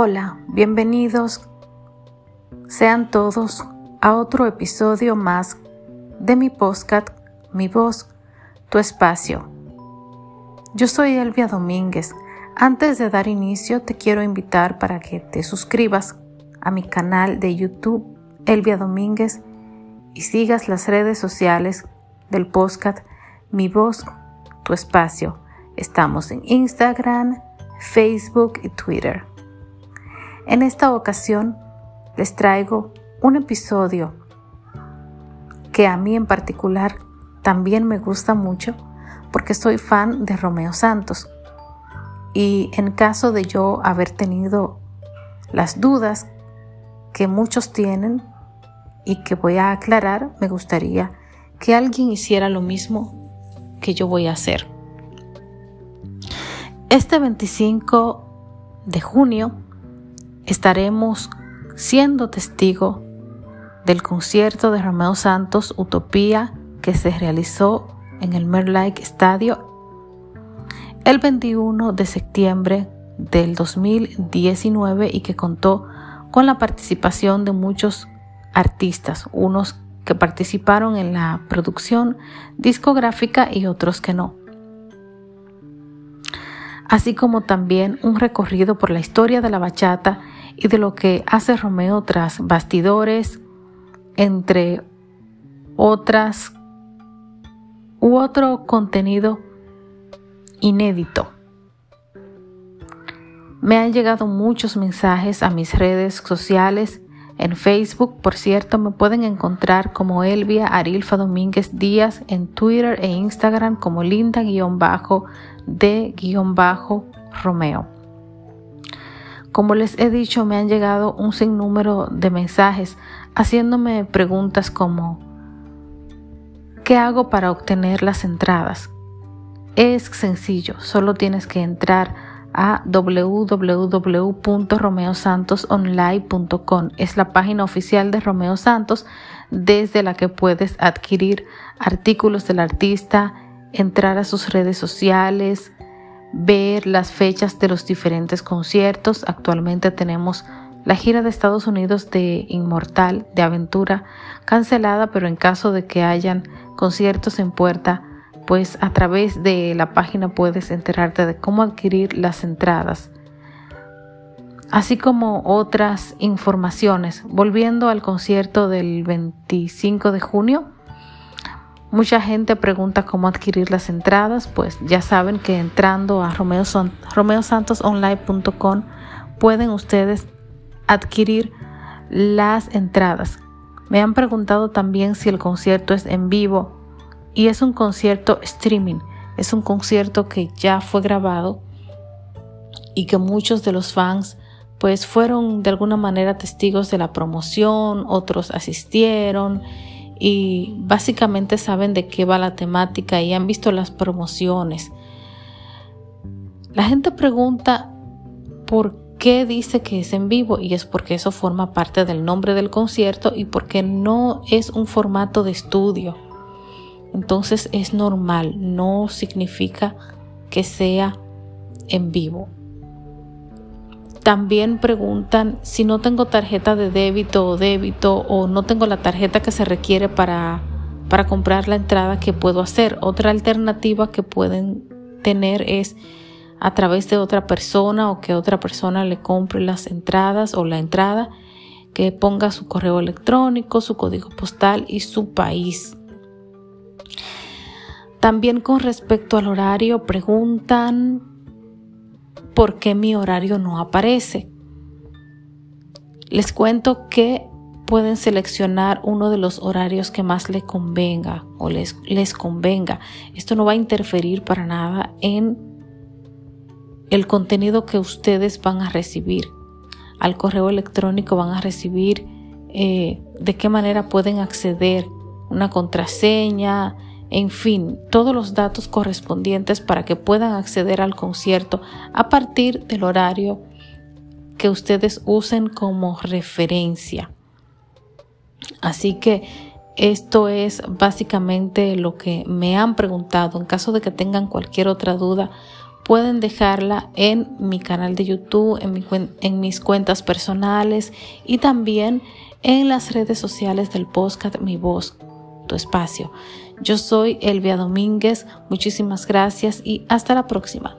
Hola, bienvenidos sean todos a otro episodio más de mi podcast Mi voz, tu espacio. Yo soy Elvia Domínguez. Antes de dar inicio te quiero invitar para que te suscribas a mi canal de YouTube Elvia Domínguez y sigas las redes sociales del podcast Mi voz, tu espacio. Estamos en Instagram, Facebook y Twitter. En esta ocasión les traigo un episodio que a mí en particular también me gusta mucho porque soy fan de Romeo Santos. Y en caso de yo haber tenido las dudas que muchos tienen y que voy a aclarar, me gustaría que alguien hiciera lo mismo que yo voy a hacer. Este 25 de junio estaremos siendo testigo del concierto de Romeo Santos Utopía que se realizó en el Merlike Stadio el 21 de septiembre del 2019 y que contó con la participación de muchos artistas, unos que participaron en la producción discográfica y otros que no. Así como también un recorrido por la historia de la bachata y de lo que hace Romeo tras bastidores, entre otras u otro contenido inédito. Me han llegado muchos mensajes a mis redes sociales. En Facebook, por cierto, me pueden encontrar como Elvia Arilfa Domínguez Díaz, en Twitter e Instagram como Linda-de-Romeo. Como les he dicho, me han llegado un sinnúmero de mensajes haciéndome preguntas como ¿qué hago para obtener las entradas? Es sencillo, solo tienes que entrar a www.romeosantosonline.com. Es la página oficial de Romeo Santos desde la que puedes adquirir artículos del artista, entrar a sus redes sociales, ver las fechas de los diferentes conciertos. Actualmente tenemos la gira de Estados Unidos de Inmortal, de Aventura, cancelada, pero en caso de que hayan conciertos en puerta, pues a través de la página puedes enterarte de cómo adquirir las entradas, así como otras informaciones. Volviendo al concierto del 25 de junio, Mucha gente pregunta cómo adquirir las entradas, pues ya saben que entrando a romeosantosonline.com pueden ustedes adquirir las entradas. Me han preguntado también si el concierto es en vivo y es un concierto streaming, es un concierto que ya fue grabado y que muchos de los fans pues fueron de alguna manera testigos de la promoción, otros asistieron y básicamente saben de qué va la temática y han visto las promociones. La gente pregunta por qué dice que es en vivo y es porque eso forma parte del nombre del concierto y porque no es un formato de estudio. Entonces es normal, no significa que sea en vivo. También preguntan si no tengo tarjeta de débito o débito o no tengo la tarjeta que se requiere para, para comprar la entrada que puedo hacer. Otra alternativa que pueden tener es a través de otra persona o que otra persona le compre las entradas o la entrada, que ponga su correo electrónico, su código postal y su país. También con respecto al horario preguntan por qué mi horario no aparece. Les cuento que pueden seleccionar uno de los horarios que más les convenga o les, les convenga. Esto no va a interferir para nada en el contenido que ustedes van a recibir. Al correo electrónico van a recibir eh, de qué manera pueden acceder, una contraseña, en fin, todos los datos correspondientes para que puedan acceder al concierto a partir del horario que ustedes usen como referencia. Así que esto es básicamente lo que me han preguntado. En caso de que tengan cualquier otra duda, pueden dejarla en mi canal de YouTube, en, mis cuentas personales y también en las redes sociales del podcast Mi Voz, tu espacio. Yo soy Elvia Domínguez, muchísimas gracias y hasta la próxima.